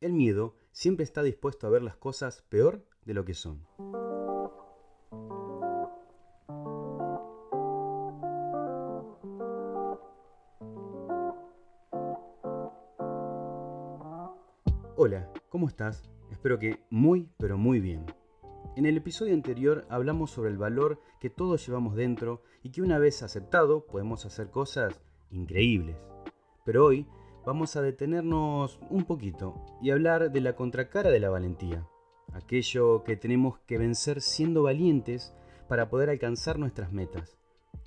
el miedo siempre está dispuesto a ver las cosas peor de lo que son. Hola, ¿cómo estás? Espero que muy, pero muy bien. En el episodio anterior hablamos sobre el valor que todos llevamos dentro y que una vez aceptado podemos hacer cosas increíbles. Pero hoy vamos a detenernos un poquito y hablar de la contracara de la valentía, aquello que tenemos que vencer siendo valientes para poder alcanzar nuestras metas.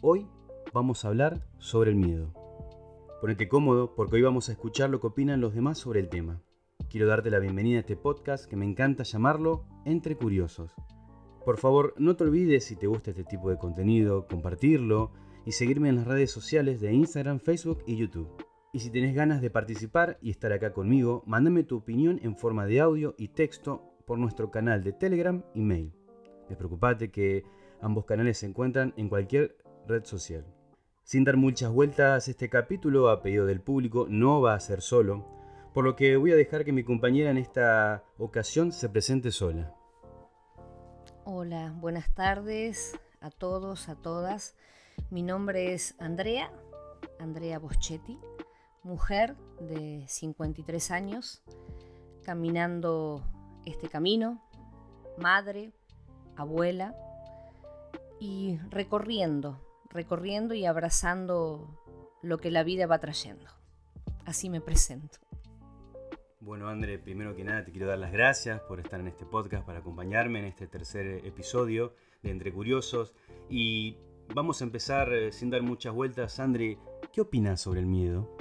Hoy vamos a hablar sobre el miedo. Ponete cómodo porque hoy vamos a escuchar lo que opinan los demás sobre el tema. Quiero darte la bienvenida a este podcast que me encanta llamarlo Entre Curiosos. Por favor, no te olvides si te gusta este tipo de contenido, compartirlo y seguirme en las redes sociales de Instagram, Facebook y YouTube. Y si tenés ganas de participar y estar acá conmigo, mándame tu opinión en forma de audio y texto por nuestro canal de Telegram y mail. Despreocupate que ambos canales se encuentran en cualquier red social. Sin dar muchas vueltas, este capítulo a pedido del público no va a ser solo, por lo que voy a dejar que mi compañera en esta ocasión se presente sola. Hola, buenas tardes a todos, a todas. Mi nombre es Andrea, Andrea Boschetti, mujer de 53 años, caminando este camino, madre, abuela, y recorriendo, recorriendo y abrazando lo que la vida va trayendo. Así me presento. Bueno, André, primero que nada te quiero dar las gracias por estar en este podcast, para acompañarme en este tercer episodio de Entre Curiosos. Y vamos a empezar eh, sin dar muchas vueltas. André, ¿qué opinas sobre el miedo?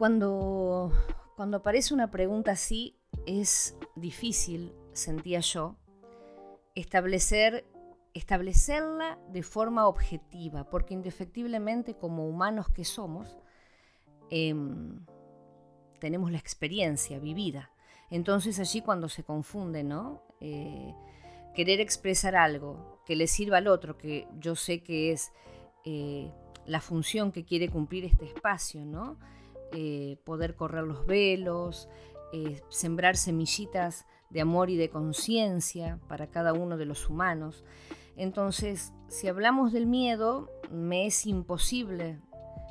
Cuando, cuando aparece una pregunta así, es difícil, sentía yo, establecer, establecerla de forma objetiva, porque indefectiblemente como humanos que somos, em, tenemos la experiencia vivida. Entonces allí cuando se confunde, ¿no? Eh, querer expresar algo que le sirva al otro, que yo sé que es eh, la función que quiere cumplir este espacio, ¿no? Eh, poder correr los velos, sembrar semillitas de amor y de conciencia para cada uno de los humanos. Entonces, si hablamos del miedo, me es imposible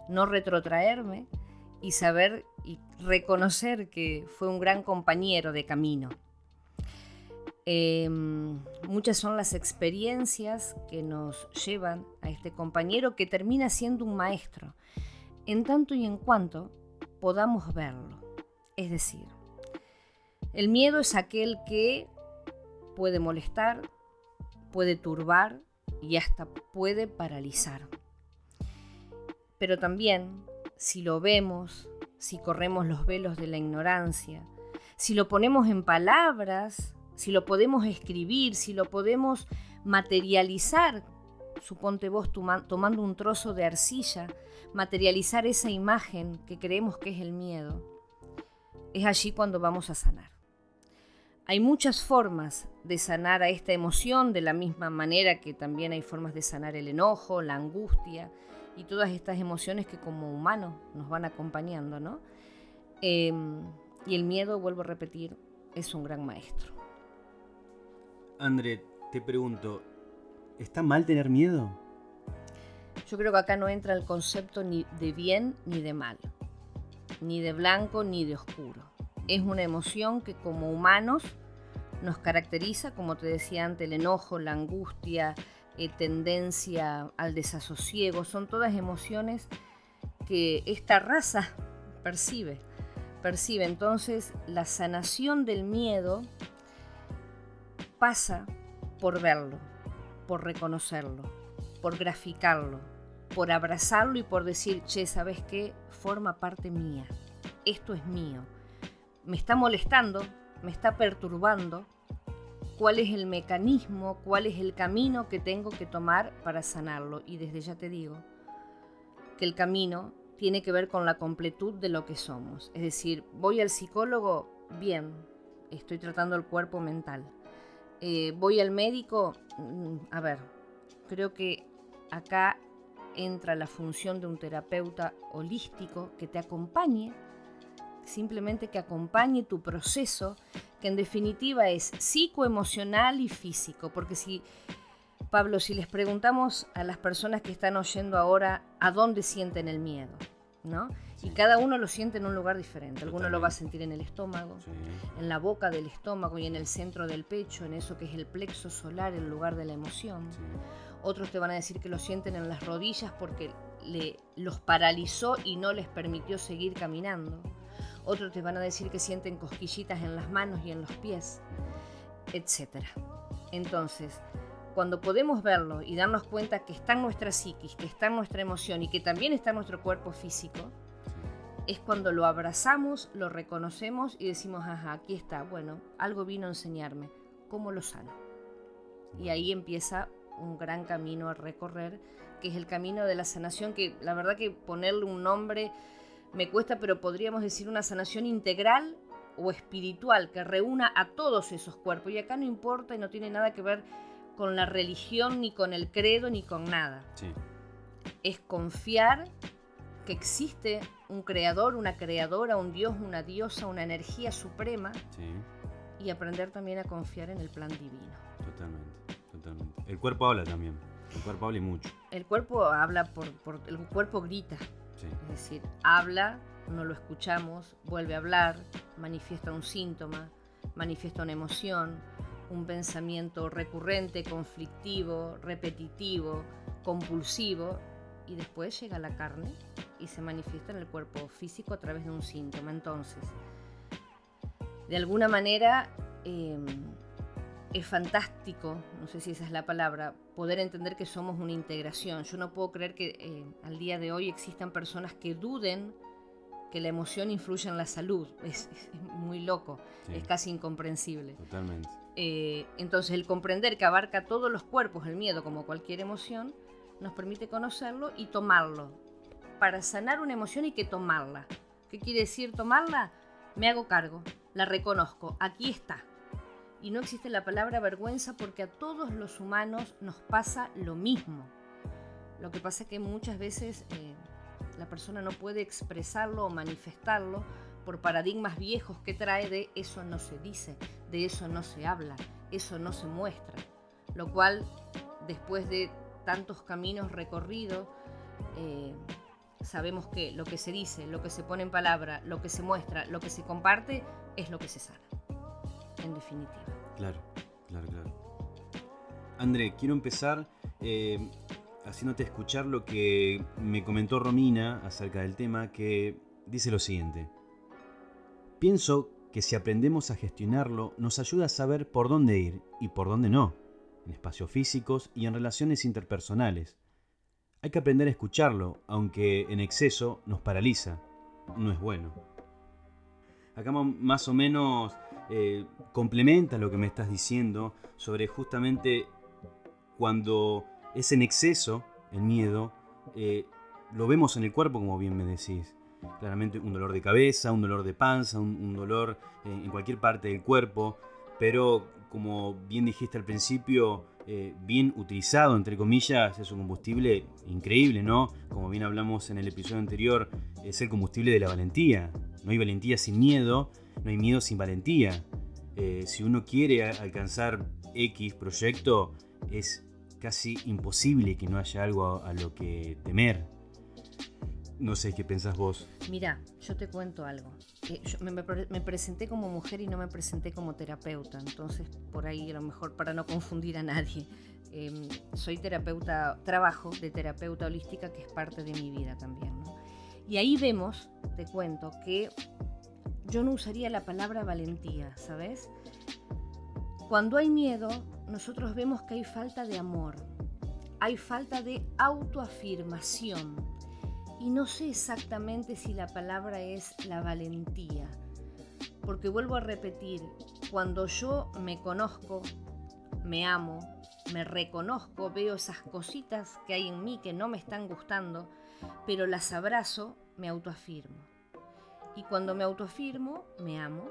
no retrotraerme y saber y reconocer que fue un gran compañero de camino. Em, muchas son las experiencias que nos llevan a este compañero que termina siendo un maestro, en tanto y en cuanto podamos verlo. Es decir, el miedo es aquel que puede molestar, puede turbar y hasta puede paralizar. Pero también si lo vemos, si corremos los velos de la ignorancia, si lo ponemos en palabras, si lo podemos escribir, si lo podemos materializar, suponte vos tomando un trozo de arcilla, materializar esa imagen que creemos que es el miedo, es allí cuando vamos a sanar. Hay muchas formas de sanar a esta emoción, de la misma manera que también hay formas de sanar el enojo, la angustia, y todas estas emociones que como humanos nos van acompañando, ¿no? Em, y el miedo, vuelvo a repetir, es un gran maestro. André, te pregunto, ¿está mal tener miedo? Yo creo que acá no entra el concepto ni de bien ni de mal, ni de blanco ni de oscuro. Es una emoción que como humanos nos caracteriza, como te decía antes, el enojo, la angustia, eh, tendencia al desasosiego, son todas emociones que esta raza percibe. Percibe entonces la sanación del miedo pasa por verlo, por reconocerlo, por graficarlo, por abrazarlo y por decir, che, ¿sabes qué? Forma parte mía. Esto es mío. Me está molestando, me está perturbando, cuál es el mecanismo, cuál es el camino que tengo que tomar para sanarlo. Y desde ya te digo que el camino tiene que ver con la completud de lo que somos. Es decir, voy al psicólogo, bien, estoy tratando el cuerpo mental. Eh, voy al médico, mm, a ver, creo que acá entra la función de un terapeuta holístico que te acompañe simplemente que acompañe tu proceso, que en definitiva es psicoemocional y físico, porque si, Pablo, si les preguntamos a las personas que están oyendo ahora a dónde sienten el miedo, ¿no? Y cada uno lo siente en un lugar diferente. Alguno lo va a sentir en el estómago, en la boca del estómago y en el centro del pecho, en eso que es el plexo solar, el lugar de la emoción. Otros te van a decir que lo sienten en las rodillas porque le, los paralizó y no les permitió seguir caminando. Otros te van a decir que sienten cosquillitas en las manos y en los pies, etc. Entonces, cuando podemos verlo y darnos cuenta que está en nuestra psiquis, que está en nuestra emoción y que también está en nuestro cuerpo físico, es cuando lo abrazamos, lo reconocemos y decimos, ajá, aquí está, bueno, algo vino a enseñarme, ¿cómo lo sano? Y ahí empieza un gran camino a recorrer, que es el camino de la sanación, que la verdad que ponerle un nombre me cuesta, pero podríamos decir una sanación integral o espiritual que reúna a todos esos cuerpos. Y acá no importa y no tiene nada que ver con la religión, ni con el credo, ni con nada. Es confiar que existe un creador, una creadora, un dios, una diosa, una energía suprema. Y aprender también a confiar en el plan divino. Totalmente, totalmente. El cuerpo habla también. El cuerpo habla y mucho. El cuerpo habla por, el cuerpo grita. Es decir, habla, no lo escuchamos, vuelve a hablar, manifiesta un síntoma, manifiesta una emoción, un pensamiento recurrente, conflictivo, repetitivo, compulsivo, y después llega la carne y se manifiesta en el cuerpo físico a través de un síntoma. Entonces, de alguna manera em, es fantástico, no sé si esa es la palabra, poder entender que somos una integración. Yo no puedo creer que eh, al día de hoy existan personas que duden que la emoción influye en la salud. Es, muy loco, es casi incomprensible. Totalmente. Eh, entonces, el comprender que abarca todos los cuerpos, el miedo como cualquier emoción, nos permite conocerlo y tomarlo. Para sanar una emoción hay que tomarla. ¿Qué quiere decir tomarla? Me hago cargo, la reconozco, aquí está. Y no existe la palabra vergüenza porque a todos los humanos nos pasa lo mismo. Lo que pasa es que muchas veces eh, la persona no puede expresarlo o manifestarlo por paradigmas viejos que trae de eso no se dice, de eso no se habla, eso no se muestra. Lo cual, después de tantos caminos recorridos, eh, sabemos que lo que se dice, lo que se pone en palabra, lo que se muestra, lo que se comparte, es lo que se sana, en definitiva. Claro, claro, claro. André, quiero empezar eh, haciéndote escuchar lo que me comentó Romina acerca del tema, que dice lo siguiente. Pienso que si aprendemos a gestionarlo, nos ayuda a saber por dónde ir y por dónde no, en espacios físicos y en relaciones interpersonales. Hay que aprender a escucharlo, aunque en exceso nos paraliza. No es bueno. Acá más o menos eh, complementa lo que me estás diciendo sobre justamente cuando es en exceso el miedo, eh, lo vemos en el cuerpo como bien me decís. Claramente un dolor de cabeza, un dolor de panza, un, dolor en cualquier parte del cuerpo, pero como bien dijiste al principio, eh, bien utilizado, entre comillas, es un combustible increíble, ¿no? Como bien hablamos en el episodio anterior, es el combustible de la valentía. No hay valentía sin miedo, no hay miedo sin valentía. Eh, si uno quiere alcanzar X proyecto, es casi imposible que no haya algo a lo que temer. No sé qué pensás vos. Mira, yo te cuento algo. Eh, me, presenté como mujer y no me presenté como terapeuta, entonces por ahí a lo mejor para no confundir a nadie. Em, soy terapeuta, trabajo de terapeuta holística que es parte de mi vida también. Y ahí vemos, te cuento, que yo no usaría la palabra valentía, ¿sabes? Cuando hay miedo, nosotros vemos que hay falta de amor, hay falta de autoafirmación y no sé exactamente si la palabra es la valentía, porque vuelvo a repetir, cuando yo me conozco, me amo, me reconozco, veo esas cositas que hay en mí que no me están gustando, pero las abrazo, me autoafirmo. Y cuando me autoafirmo, me amo,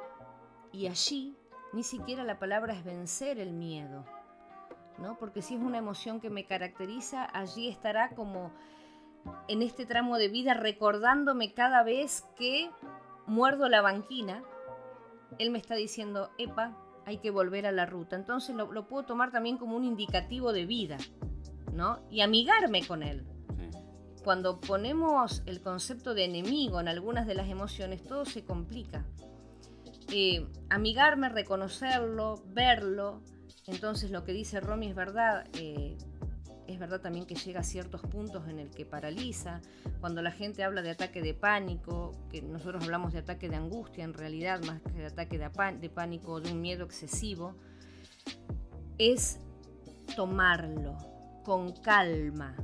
y allí ni siquiera la palabra es vencer el miedo, ¿no? Porque si es una emoción que me caracteriza, allí estará como en este tramo de vida recordándome cada vez que muerdo la banquina, él me está diciendo, epa, hay que volver a la ruta. Entonces lo, lo puedo tomar también como un indicativo de vida, ¿no? Y amigarme con él. Cuando ponemos el concepto de enemigo en algunas de las emociones, todo se complica. Eh, amigarme, reconocerlo, verlo. Entonces lo que dice Romy es verdad. Eh, es verdad también que llega a ciertos puntos en el que paraliza. Cuando la gente habla de ataque de pánico, que nosotros hablamos de ataque de angustia en realidad, más que de ataque de, pánico o de un miedo excesivo, es tomarlo con calma,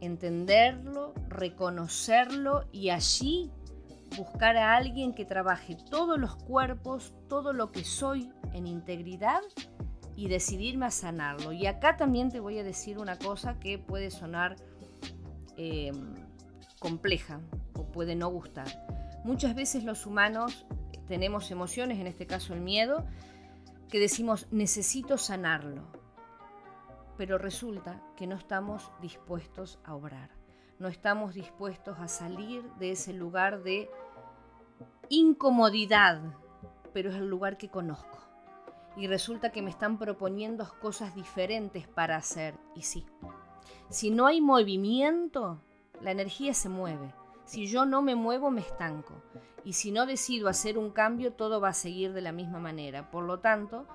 entenderlo, reconocerlo y allí buscar a alguien que trabaje todos los cuerpos, todo lo que soy en integridad y decidirme a sanarlo. Y acá también te voy a decir una cosa que puede sonar em, compleja o puede no gustar. Muchas veces los humanos tenemos emociones, en este caso el miedo, que decimos necesito sanarlo, pero resulta que no estamos dispuestos a obrar, no estamos dispuestos a salir de ese lugar de incomodidad, pero es el lugar que conozco. Y resulta que me están proponiendo cosas diferentes para hacer. Y sí, si no hay movimiento, la energía se mueve. Si yo no me muevo, me estanco. Y si no decido hacer un cambio, todo va a seguir de la misma manera. Por lo tanto,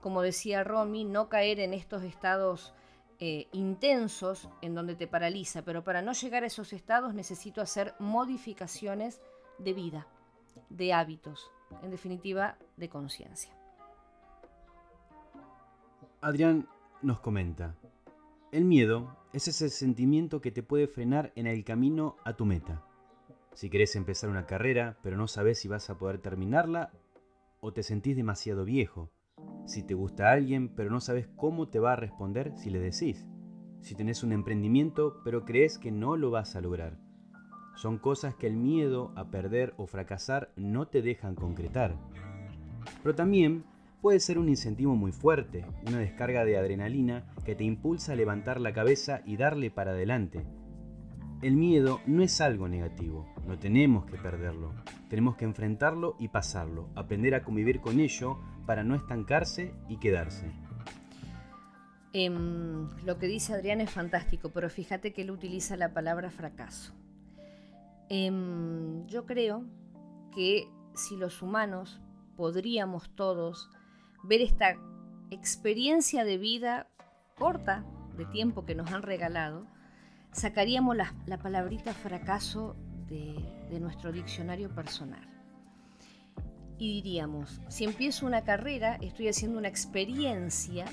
como decía Romy, no caer en estos estados eh, intensos en donde te paraliza. Pero para no llegar a esos estados necesito hacer modificaciones de vida de hábitos, en definitiva, de conciencia. Adrián nos comenta, el miedo es ese sentimiento que te puede frenar en el camino a tu meta. Si querés empezar una carrera, pero no sabes si vas a poder terminarla, o te sentís demasiado viejo. Si te gusta alguien, pero no sabes cómo te va a responder si le decís. Si tenés un emprendimiento, pero crees que no lo vas a lograr. Son cosas que el miedo a perder o fracasar no te dejan concretar. Pero también puede ser un incentivo muy fuerte, una descarga de adrenalina que te impulsa a levantar la cabeza y darle para adelante. El miedo no es algo negativo, no tenemos que perderlo, tenemos que enfrentarlo y pasarlo, aprender a convivir con ello para no estancarse y quedarse. Em, lo que dice Adrián es fantástico, pero fíjate que él utiliza la palabra fracaso. Em, yo creo que si los humanos podríamos todos ver esta experiencia de vida corta de tiempo que nos han regalado, sacaríamos la, palabrita fracaso de, de nuestro diccionario personal. Y diríamos, si empiezo una carrera, estoy haciendo una experiencia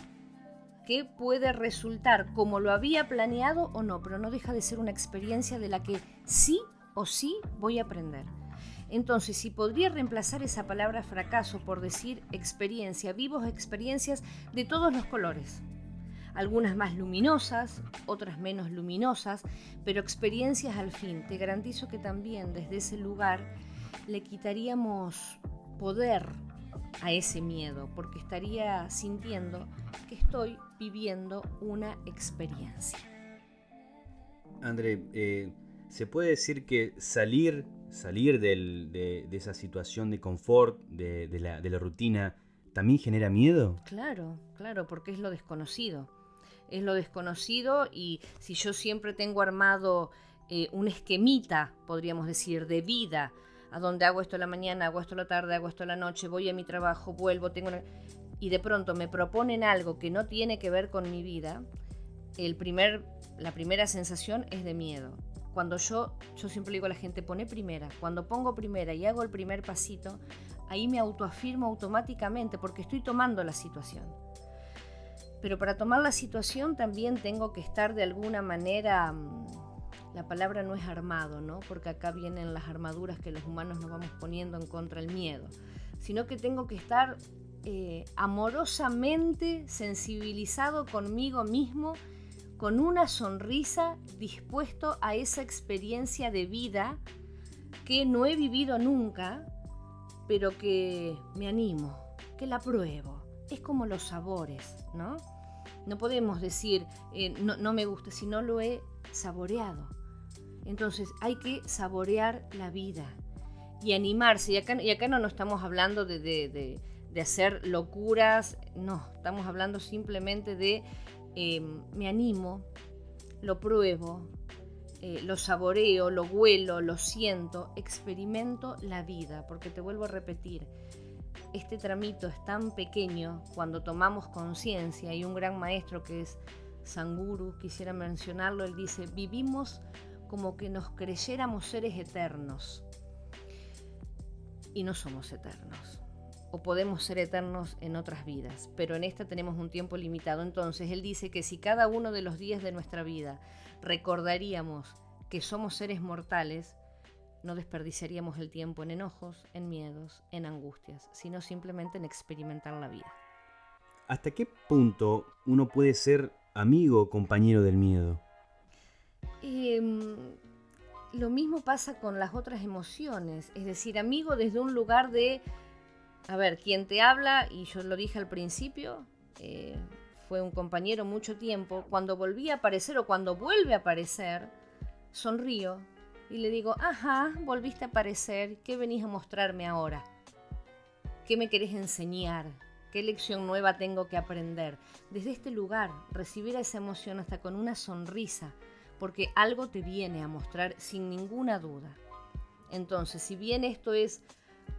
que puede resultar como lo había planeado o no, pero no deja de ser una experiencia de la que sí o sí voy a aprender. Entonces, si podría reemplazar esa palabra fracaso por decir experiencia, vivos experiencias de todos los colores. Algunas más luminosas, otras menos luminosas, pero experiencias al fin. Te garantizo que también desde ese lugar le quitaríamos poder a ese miedo, porque estaría sintiendo que estoy viviendo una experiencia. André, eh, ¿Se puede decir que salir, salir de, esa situación de confort, de, la, rutina, también genera miedo? Claro, claro, porque es lo desconocido. Es lo desconocido y si yo siempre tengo armado eh, un esquemita, podríamos decir, de vida, a donde hago esto la mañana, hago esto la tarde, hago esto la noche, voy a mi trabajo, vuelvo, tengo... Y de pronto me proponen algo que no tiene que ver con mi vida, el primer, la primera sensación es de miedo. Cuando yo, yo siempre digo a la gente, pone primera. Cuando pongo primera y hago el primer pasito, ahí me autoafirmo automáticamente porque estoy tomando la situación. Pero para tomar la situación también tengo que estar de alguna manera, mm, la palabra no es armado, ¿no? Porque acá vienen las armaduras que los humanos nos vamos poniendo en contra del miedo, sino que tengo que estar eh, amorosamente sensibilizado conmigo mismo con una sonrisa dispuesto a esa experiencia de vida que no he vivido nunca, pero que me animo, que la pruebo. Es como los sabores, ¿no? No podemos decir, eh, no, no me gusta, si no lo he saboreado. Entonces hay que saborear la vida. y animarse. Y acá, no, no estamos hablando de, de, hacer locuras, no, estamos hablando simplemente de em, me animo, lo pruebo, eh, lo saboreo, lo huelo, lo siento, experimento la vida, porque te vuelvo a repetir, este tramito es tan pequeño cuando tomamos conciencia. Y un gran maestro que es Sanguru, quisiera mencionarlo, él dice, vivimos como que nos creyéramos seres eternos y no somos eternos. O podemos ser eternos en otras vidas, pero en esta tenemos un tiempo limitado. Entonces él dice que si cada uno de los días de nuestra vida recordaríamos que somos seres mortales, no desperdiciaríamos el tiempo en enojos, en miedos, en angustias, sino simplemente en experimentar la vida. ¿Hasta qué punto uno puede ser amigo o compañero del miedo? Em, lo mismo pasa con las otras emociones, es decir, amigo desde un lugar de, a ver, quien te habla, y yo lo dije al principio, eh, fue un compañero mucho tiempo, cuando volví a aparecer o cuando vuelve a aparecer, sonrío y le digo, ajá, volviste a aparecer, ¿qué venís a mostrarme ahora? ¿Qué me querés enseñar? ¿Qué lección nueva tengo que aprender? Desde este lugar, recibir esa emoción hasta con una sonrisa, porque algo te viene a mostrar sin ninguna duda. Entonces, si bien esto es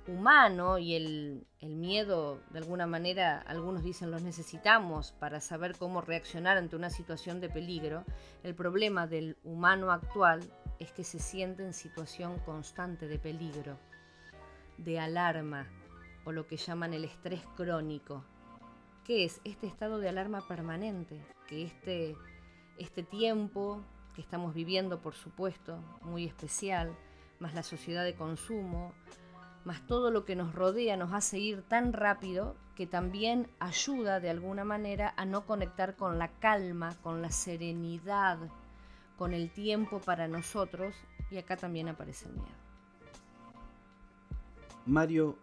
humano y el, miedo, de alguna manera, algunos dicen los necesitamos para saber cómo reaccionar ante una situación de peligro, el problema del humano actual es que se siente en situación constante de peligro, de alarma o lo que llaman el estrés crónico. ¿Qué es? Este estado de alarma permanente, que este, este tiempo que estamos viviendo, por supuesto, muy especial, más la sociedad de consumo, más todo lo que nos rodea nos hace ir tan rápido que también ayuda de alguna manera a no conectar con la calma, con la serenidad, con el tiempo para nosotros y acá también aparece el miedo. Mario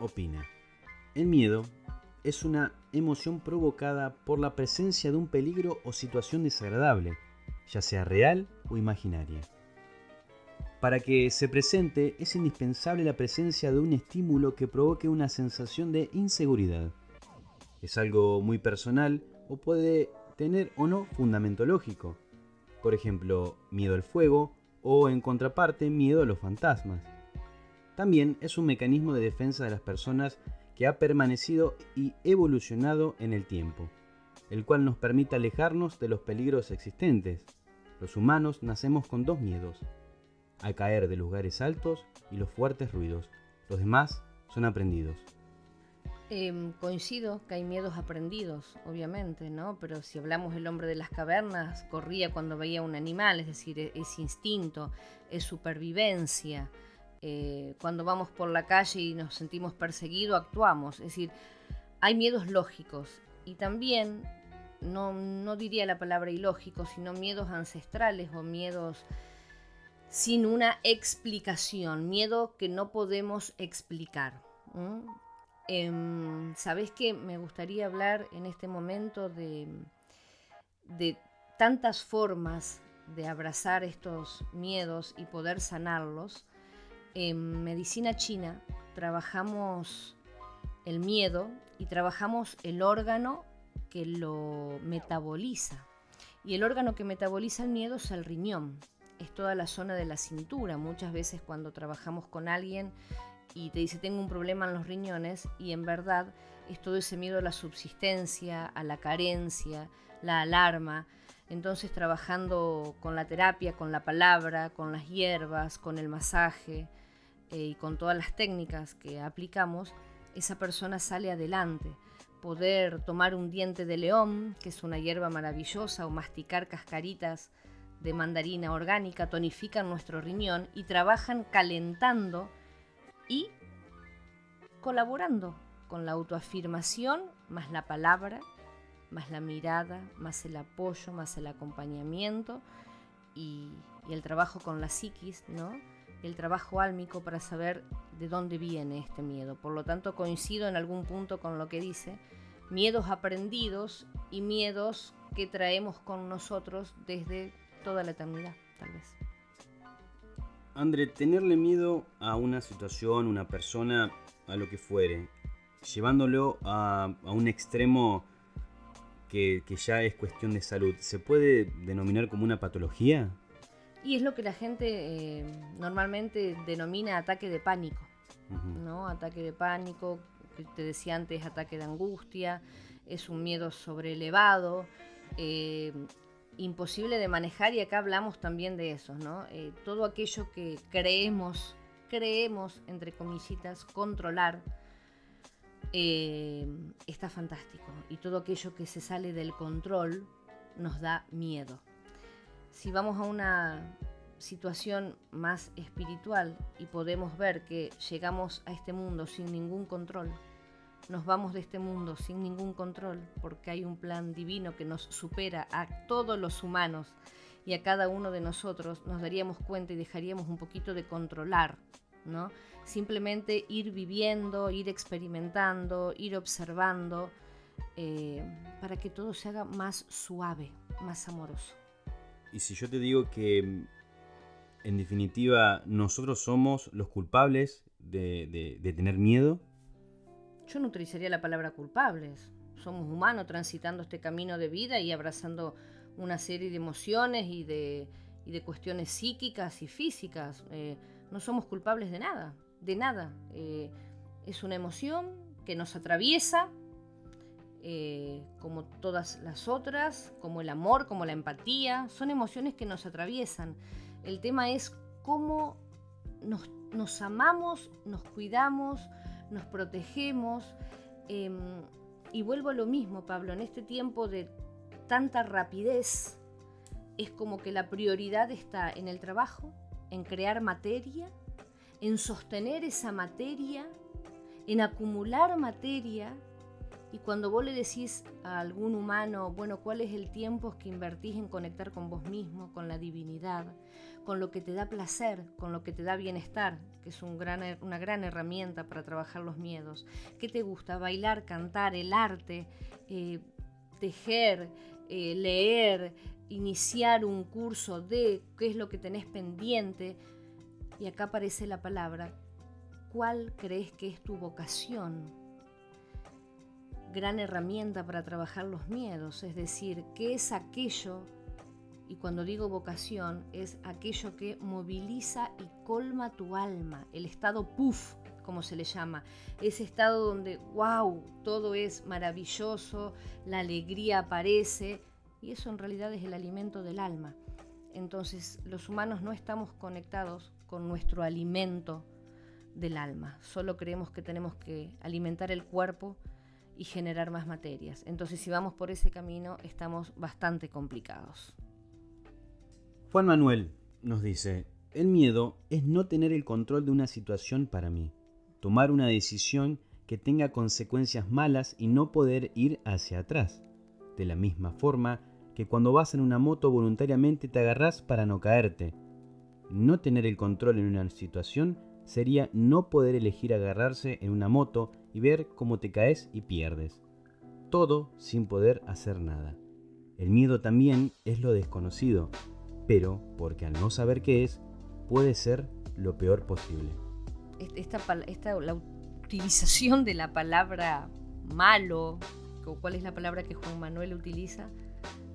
opina, el miedo es una emoción provocada por la presencia de un peligro o situación desagradable, ya sea real o imaginaria. Para que se presente es indispensable la presencia de un estímulo que provoque una sensación de inseguridad. Es algo muy personal o puede tener o no fundamento lógico. Por ejemplo, miedo al fuego o en contraparte miedo a los fantasmas. También es un mecanismo de defensa de las personas que ha permanecido y evolucionado en el tiempo, el cual nos permite alejarnos de los peligros existentes. Los humanos nacemos con dos miedos, a caer de lugares altos y los fuertes ruidos. Los demás son aprendidos. Em, coincido que hay miedos aprendidos, obviamente, ¿no? Pero si hablamos del hombre de las cavernas, corría cuando veía un animal, es decir, e-, es instinto, es supervivencia. Eh, cuando vamos por la calle y nos sentimos perseguidos, actuamos. Es decir, hay miedos lógicos y también, no diría la palabra ilógico, sino miedos ancestrales o miedos sin una explicación, miedo que no podemos explicar. Em, Sabes que me gustaría hablar en este momento de, de tantas formas de abrazar estos miedos y poder sanarlos. En medicina china trabajamos el miedo y trabajamos el órgano que lo metaboliza. Y el órgano que metaboliza el miedo es el riñón es toda la zona de la cintura. Muchas veces cuando trabajamos con alguien y te dice tengo un problema en los riñones y en verdad es todo ese miedo a la subsistencia, a la carencia, la alarma. Entonces trabajando con la terapia, con la palabra, con las hierbas, con el masaje eh, y con todas las técnicas que aplicamos, esa persona sale adelante. Poder tomar un diente de león, que es una hierba maravillosa, o masticar cascaritas de mandarina orgánica tonifican nuestro riñón y trabajan calentando y colaborando con la autoafirmación, más la palabra, más la mirada, más el apoyo, más el acompañamiento y, el trabajo con la psiquis, ¿no? el trabajo álmico para saber de dónde viene este miedo. Por lo tanto, coincido en algún punto con lo que dice, miedos aprendidos y miedos que traemos con nosotros desde toda la eternidad, tal vez. André, tenerle miedo a una situación, una persona, a lo que fuere, llevándolo a, un extremo que, ya es cuestión de salud, ¿se puede denominar como una patología? Y es lo que la gente eh, normalmente denomina ataque de pánico, ¿no? Ataque de pánico, que te decía antes, ataque de angustia, es un miedo sobrelevado, eh, imposible de manejar y acá hablamos también de eso, ¿no? Eh, todo aquello que creemos, creemos, entre comillitas, controlar, eh, está fantástico. Y todo aquello que se sale del control nos da miedo. Si vamos a una situación más espiritual y podemos ver que llegamos a este mundo sin ningún control, nos vamos de este mundo sin ningún control porque hay un plan divino que nos supera a todos los humanos y a cada uno de nosotros, nos daríamos cuenta y dejaríamos un poquito de controlar, ¿no? Simplemente ir viviendo, ir experimentando, ir observando, eh, para que todo se haga más suave, más amoroso. Y si yo te digo que, en definitiva, nosotros somos los culpables de tener miedo, yo no utilizaría la palabra culpables. Somos humanos transitando este camino de vida y abrazando una serie de emociones y de, cuestiones psíquicas y físicas. Eh, no somos culpables de nada, de nada. Eh, es una emoción que nos atraviesa, eh, como todas las otras, como el amor, como la empatía. Son emociones que nos atraviesan. El tema es cómo nos amamos, nos cuidamos, nos protegemos. Em, y vuelvo a lo mismo, Pablo, en este tiempo de tanta rapidez, es como que la prioridad está en el trabajo, en crear materia, en sostener esa materia, en acumular materia. Y cuando vos le decís a algún humano, bueno, ¿cuál es el tiempo que invertís en conectar con vos mismo, con la divinidad? con lo que te da placer, con lo que te da bienestar, que es una gran herramienta para trabajar los miedos. ¿Qué te gusta? Bailar, cantar, el arte, eh, tejer, eh, leer, iniciar un curso de qué es lo que tenés pendiente. Y acá aparece la palabra, ¿cuál crees que es tu vocación? Gran herramienta para trabajar los miedos, es decir, ¿qué es aquello y cuando digo vocación es aquello que moviliza y colma tu alma, el estado puff, como se le llama, ese estado donde, wow, todo es maravilloso, la alegría aparece, y eso en realidad es el alimento del alma. Entonces los humanos no estamos conectados con nuestro alimento del alma, solo creemos que tenemos que alimentar el cuerpo y generar más materias. Entonces si vamos por ese camino estamos bastante complicados. Juan Manuel nos dice, el miedo es no tener el control de una situación para mí, tomar una decisión que tenga consecuencias malas y no poder ir hacia atrás. De la misma forma que cuando vas en una moto voluntariamente te agarras para no caerte. No tener el control en una situación sería no poder elegir agarrarse en una moto y ver cómo te caes y pierdes. Todo sin poder hacer nada. El miedo también es lo desconocido, pero porque al no saber qué es, puede ser lo peor posible. Esta, la utilización de la palabra malo, ¿cuál es la palabra que Juan Manuel utiliza?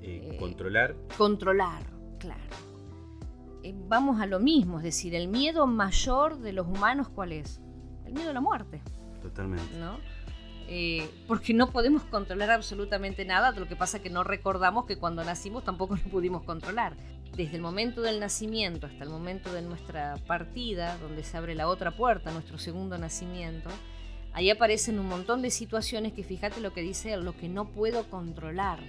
Eh, eh, controlar. Controlar, claro. Eh, vamos a lo mismo, es decir, el miedo mayor de los humanos, ¿cuál es? El miedo a la muerte. Totalmente. ¿No? porque no podemos controlar absolutamente nada, lo que pasa es que no recordamos que cuando nacimos tampoco lo pudimos controlar desde el momento del nacimiento hasta el momento de nuestra partida, donde se abre la otra puerta, nuestro segundo nacimiento, ahí aparecen un montón de situaciones que fíjate lo que dice lo que no puedo controlar.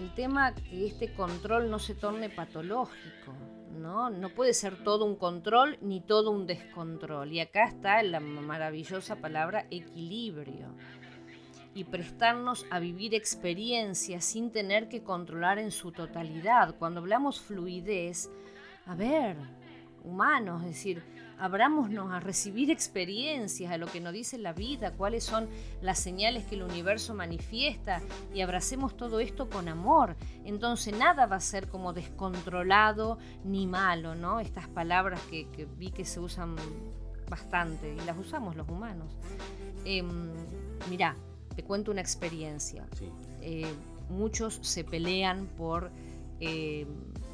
El tema que este control no se torne patológico, ¿no? No puede ser todo un control ni todo un descontrol. Y acá está la maravillosa palabra equilibrio y prestarnos a vivir experiencias sin tener que controlar en su totalidad. Cuando hablamos fluidez, a ver, humanos, es decir, abrámonos a recibir experiencias, a lo que nos dice la vida, cuáles son las señales que el universo manifiesta y abracemos todo esto con amor. Entonces nada va a ser como descontrolado ni malo, ¿no? Estas palabras que, vi que se usan bastante y las usamos los humanos. Eh, mirá, te cuento una experiencia. Eh, muchos se pelean por eh,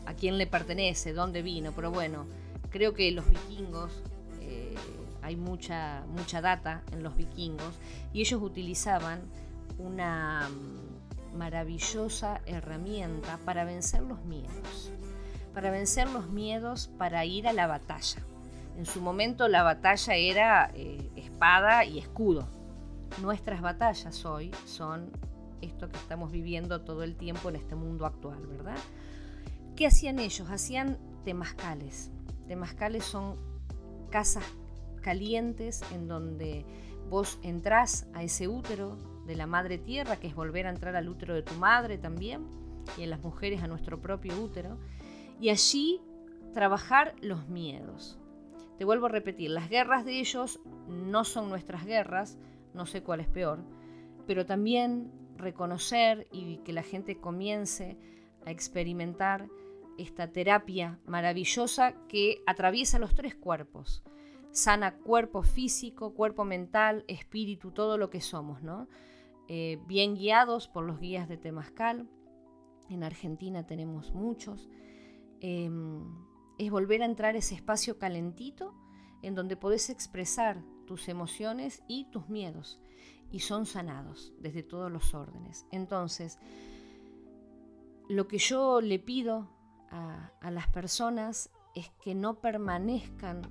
a quién le pertenece, dónde vino, pero bueno, creo que los vikingos, eh, hay mucha, mucha data en los vikingos, y ellos utilizaban una mm, maravillosa herramienta para vencer los miedos, para vencer los miedos para ir a la batalla. En su momento la batalla era eh, espada y escudo. Nuestras batallas hoy son esto que estamos viviendo todo el tiempo en este mundo actual, ¿verdad? ¿Qué hacían ellos? Hacían temazcales. Temazcales son casas calientes en donde vos entrás a ese útero de la madre tierra, que es volver a entrar al útero de tu madre también, y en las mujeres a nuestro propio útero, y allí trabajar los miedos. Te vuelvo a repetir, las guerras de ellos no son nuestras guerras, no sé cuál es peor, pero también reconocer y que la gente comience a experimentar esta terapia maravillosa que atraviesa los tres cuerpos. Sana cuerpo físico, cuerpo mental, espíritu, todo lo que somos, ¿no? Eh, bien guiados por los guías de Temascal. En Argentina tenemos muchos. Em, es volver a entrar ese espacio calentito en donde podés expresar tus emociones y tus miedos y son sanados desde todos los órdenes. Entonces, lo que yo le pido a, las personas es que no permanezcan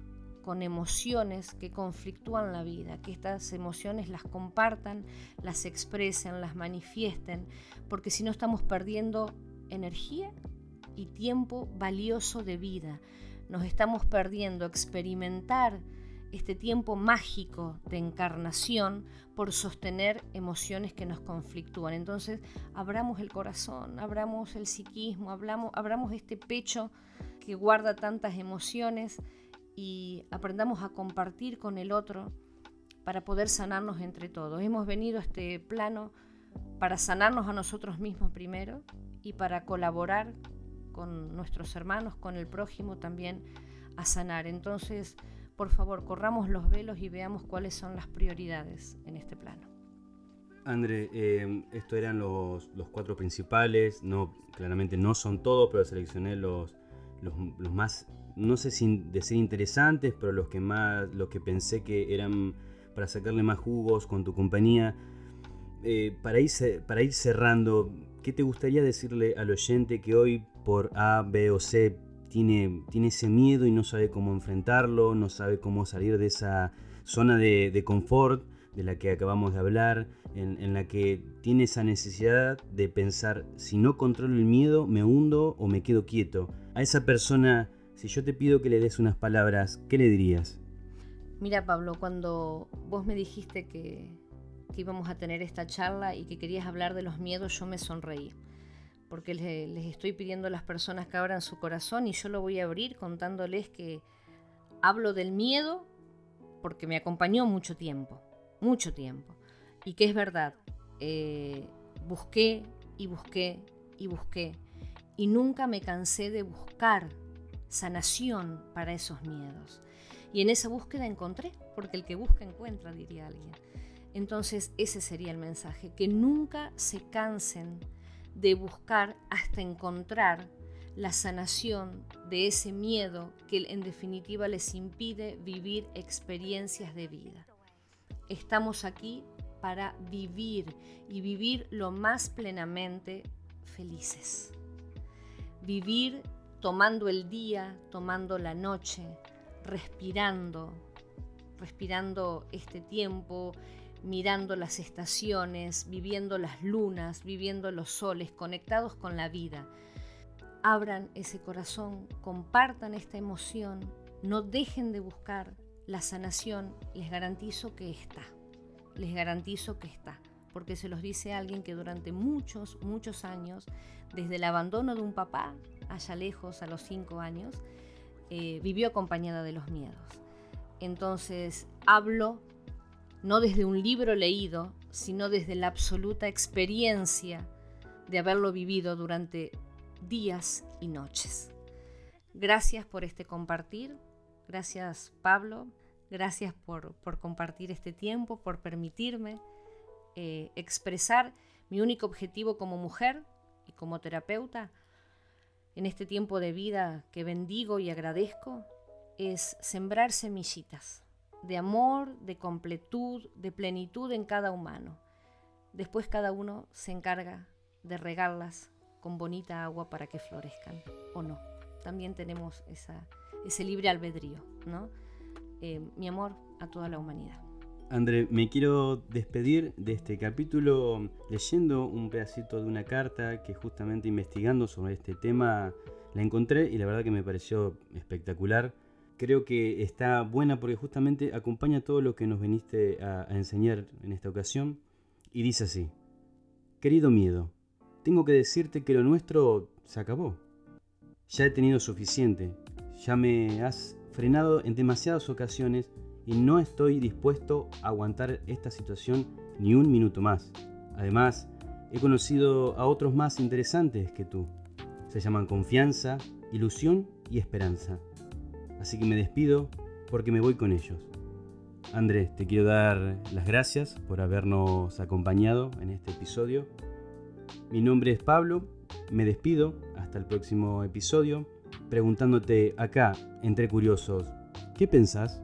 con emociones que conflictúan la vida, que estas emociones las compartan, las expresen, las manifiesten, porque si no estamos perdiendo energía y tiempo valioso de vida. Nos estamos perdiendo experimentar este tiempo mágico de encarnación por sostener emociones que nos conflictúan. Entonces, abramos el corazón, abramos el psiquismo, abramos, abramos este pecho que guarda tantas emociones y aprendamos a compartir con el otro para poder sanarnos entre todos. Hemos venido a este plano para sanarnos a nosotros mismos primero y para colaborar con nuestros hermanos, con el prójimo también a sanar. Entonces, por favor, corramos los velos y veamos cuáles son las prioridades en este plano. André, eh, estos eran los, cuatro principales, no, claramente no son todos, pero seleccioné los, más, no sé si decir interesantes, pero los que más, los que pensé que eran para sacarle más jugos con tu compañía. Eh, para, ir, para ir cerrando, ¿qué te gustaría decirle al oyente que hoy por A, B o C tiene, tiene ese miedo y no sabe cómo enfrentarlo, no sabe cómo salir de esa zona de, confort de la que acabamos de hablar, en, la que tiene esa necesidad de pensar, si no controlo el miedo, me hundo o me quedo quieto. A esa persona, si yo te pido que le des unas palabras, ¿qué le dirías? Mira Pablo, cuando vos me dijiste que, que íbamos a tener esta charla y que querías hablar de los miedos, yo me sonreí porque les, estoy pidiendo a las personas que abran su corazón y yo lo voy a abrir contándoles que hablo del miedo porque me acompañó mucho tiempo, mucho tiempo. Y que es verdad, eh, busqué y busqué y busqué y nunca me cansé de buscar sanación para esos miedos. Y en esa búsqueda encontré, porque el que busca encuentra, diría alguien. Entonces ese sería el mensaje, que nunca se cansen de buscar hasta encontrar la sanación de ese miedo que en definitiva les impide vivir experiencias de vida. Estamos aquí para vivir y vivir lo más plenamente felices. Vivir tomando el día, tomando la noche, respirando, respirando este tiempo, mirando las estaciones, viviendo las lunas, viviendo los soles, conectados con la vida. Abran ese corazón, compartan esta emoción, no dejen de buscar la sanación, les garantizo que está, les garantizo que está, porque se los dice alguien que durante muchos, muchos años, desde el abandono de un papá, allá lejos, a los cinco años, eh, vivió acompañada de los miedos. Entonces hablo no desde un libro leído, sino desde la absoluta experiencia de haberlo vivido durante días y noches. Gracias por este compartir, gracias Pablo, gracias por, compartir este tiempo, por permitirme eh, expresar mi único objetivo como mujer y como terapeuta en este tiempo de vida que bendigo y agradezco es sembrar semillitas de amor, de completud, de plenitud en cada humano. Después cada uno se encarga de regarlas con bonita agua para que florezcan o no. También tenemos ese libre albedrío, ¿no? Eh, mi amor a toda la humanidad. André, me quiero despedir de este capítulo leyendo un pedacito de una carta que justamente investigando sobre este tema la encontré y la verdad que me pareció espectacular. Creo que está buena porque justamente acompaña todo lo que nos viniste a, a enseñar en esta ocasión y dice así, querido miedo, tengo que decirte que lo nuestro se acabó. Ya he tenido suficiente, ya me has frenado en demasiadas ocasiones y no estoy dispuesto a aguantar esta situación ni un minuto más. Además, he conocido a otros más interesantes que tú. Se llaman confianza, ilusión y esperanza. Así que me despido porque me voy con ellos. Andrés, te quiero dar las gracias por habernos acompañado en este episodio. Mi nombre es Pablo, me despido hasta el próximo episodio preguntándote acá, entre curiosos, ¿qué pensás?